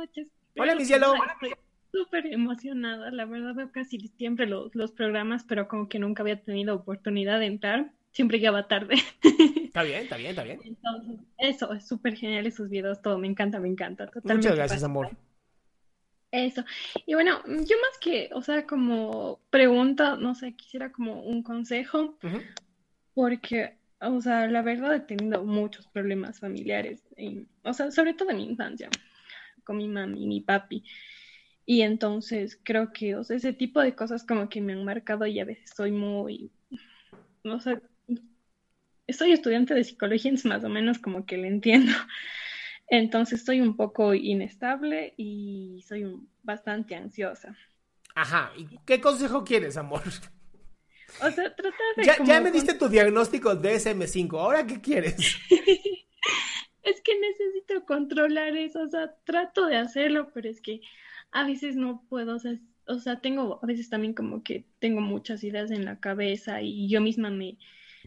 Noches. Hola, mi cielo. Súper emocionada. La verdad veo casi siempre los, los programas, pero como que nunca había tenido oportunidad de entrar. Siempre llegaba tarde. Está bien, está bien, está bien. Entonces, eso, es súper genial esos videos, todo. Me encanta, me encanta. Totalmente Muchas gracias, fascinante. amor. Eso. Y bueno, yo más que, o sea, como pregunta, no sé, quisiera como un consejo, porque, o sea, la verdad he tenido muchos problemas familiares, en- o sea, sobre todo en mi infancia, con mi mami y mi papi. Y entonces creo que, o sea, ese tipo de cosas como que me han marcado y a veces soy muy, no sé, soy estudiante de psicología, entonces más o menos como que le entiendo. Entonces soy un poco inestable y soy bastante ansiosa. Ajá. ¿Y qué consejo quieres, amor? O sea, tratar de Ya, como ya me diste tu diagnóstico DSM5. ¿Ahora qué quieres? Es que necesito controlar eso, o sea, trato de hacerlo, pero es que a veces no puedo, o sea, o sea, tengo, a veces también como que tengo muchas ideas en la cabeza y yo misma me,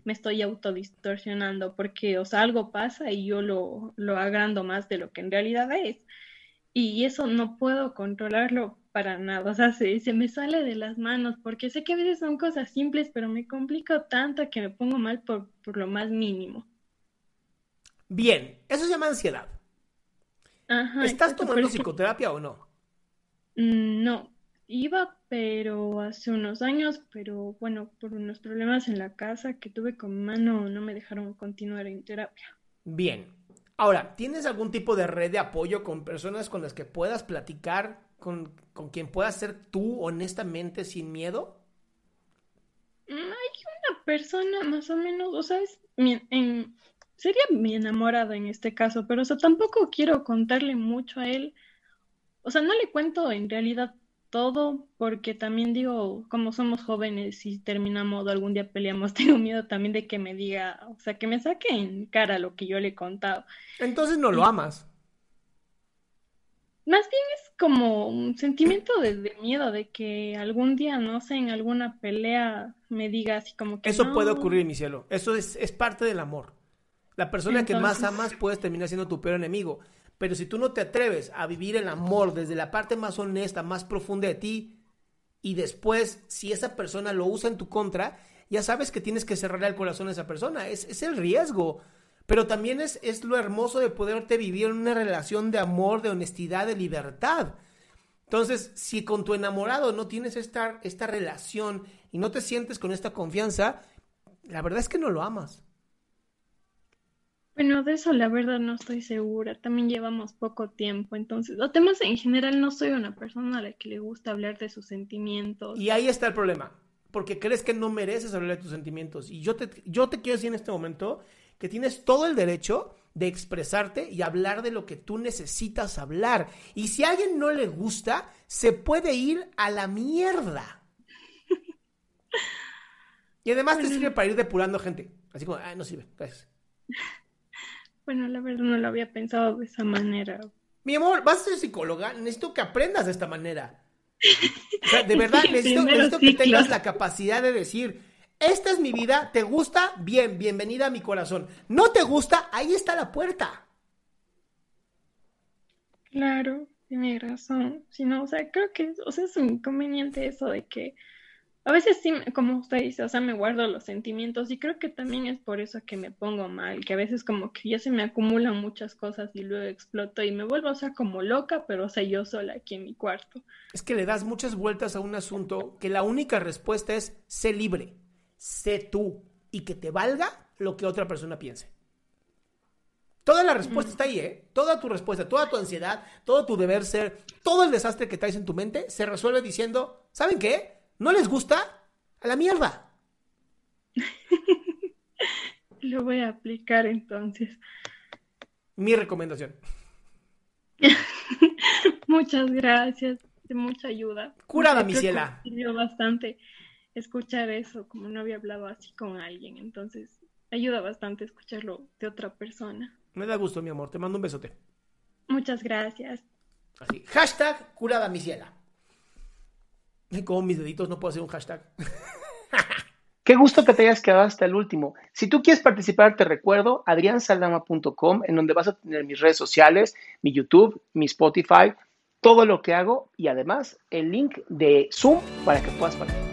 me estoy autodistorsionando porque, o sea, algo pasa y yo lo, lo agrando más de lo que en realidad es. Y eso no puedo controlarlo para nada, o sea, se, se me sale de las manos porque sé que a veces son cosas simples, pero me complico tanto que me pongo mal por, por lo más mínimo. Bien, eso se llama ansiedad. Ajá, ¿Estás tomando psicoterapia o no? Mm, No, iba, pero hace unos años, pero bueno, por unos problemas en la casa que tuve con mano, no me dejaron continuar en terapia. Bien. Ahora, ¿tienes algún tipo de red de apoyo con personas con las que puedas platicar, con, con quien puedas ser tú honestamente sin miedo? Mm, Hay una persona más o menos, o sea, en- sería mi enamorado en este caso, pero o sea, tampoco quiero contarle mucho a él. O sea, no le cuento en realidad todo, porque también digo, como somos jóvenes y terminamos o algún día peleamos, tengo miedo también de que me diga, o sea, que me saque en cara lo que yo le he contado. Entonces no lo amas. Más bien es como un sentimiento de, de miedo de que algún día, no sé, en alguna pelea me diga así como que Eso puede ocurrir, mi cielo. Eso es, es parte del amor. La persona que más amas puedes terminar siendo tu peor enemigo. Pero si tú no te atreves a vivir el amor desde la parte más honesta, más profunda de ti, y después, si esa persona lo usa en tu contra, ya sabes que tienes que cerrarle el corazón a esa persona. Es, es el riesgo. Pero también es, es lo hermoso de poderte vivir en una relación de amor, de honestidad, de libertad. Entonces, si con tu enamorado no tienes esta, esta relación y no te sientes con esta confianza, la verdad es que no lo amas. Bueno, de eso la verdad no estoy segura. También llevamos poco tiempo, entonces, los temas en general no soy una persona a la que le gusta hablar de sus sentimientos. Y ahí está el problema, porque crees que no mereces hablar de tus sentimientos. Y yo te, yo te quiero decir en este momento que tienes todo el derecho de expresarte y hablar de lo que tú necesitas hablar. Y si a alguien no le gusta, se puede ir a la mierda. Y además te sirve para ir depurando gente. Así como, ah, no sirve, gracias. Bueno, la verdad no lo había pensado de esa manera. Mi amor, vas a ser psicóloga, necesito que aprendas de esta manera. O sea, de verdad, necesito, necesito que tengas la capacidad de decir, esta es mi vida, ¿te gusta? Bien, bienvenida a mi corazón. ¿No te gusta? Ahí está la puerta. Claro, tiene razón. Si no, o sea, creo que o sea, es un inconveniente eso de que a veces sí, como usted dice, o sea, me guardo los sentimientos y creo que también es por eso que me pongo mal, que a veces como que ya se me acumulan muchas cosas y luego exploto y me vuelvo, o sea, como loca, pero o sea, yo sola aquí en mi cuarto. Es que le das muchas vueltas a un asunto que la única respuesta es sé libre, sé tú y que te valga lo que otra persona piense. Toda la respuesta está ahí, ¿eh? Toda tu respuesta, toda tu ansiedad, todo tu deber ser, todo el desastre que traes en tu mente se resuelve diciendo, ¿saben qué? ¿No les gusta? A la mierda. Lo voy a aplicar entonces. Mi recomendación. Muchas gracias, de mucha ayuda. Curada, mi ciela. Me sirvió bastante escuchar eso, como no había hablado así con alguien, entonces ayuda bastante escucharlo de otra persona. Me da gusto, mi amor. Te mando un besote. Muchas gracias. Así. Hashtag curada mi ciela. Como mis deditos no puedo hacer un hashtag. Qué gusto que te hayas quedado hasta el último. Si tú quieres participar, te recuerdo adriansaldama.com, en donde vas a tener mis redes sociales, mi YouTube, mi Spotify, todo lo que hago y además el link de Zoom para que puedas participar.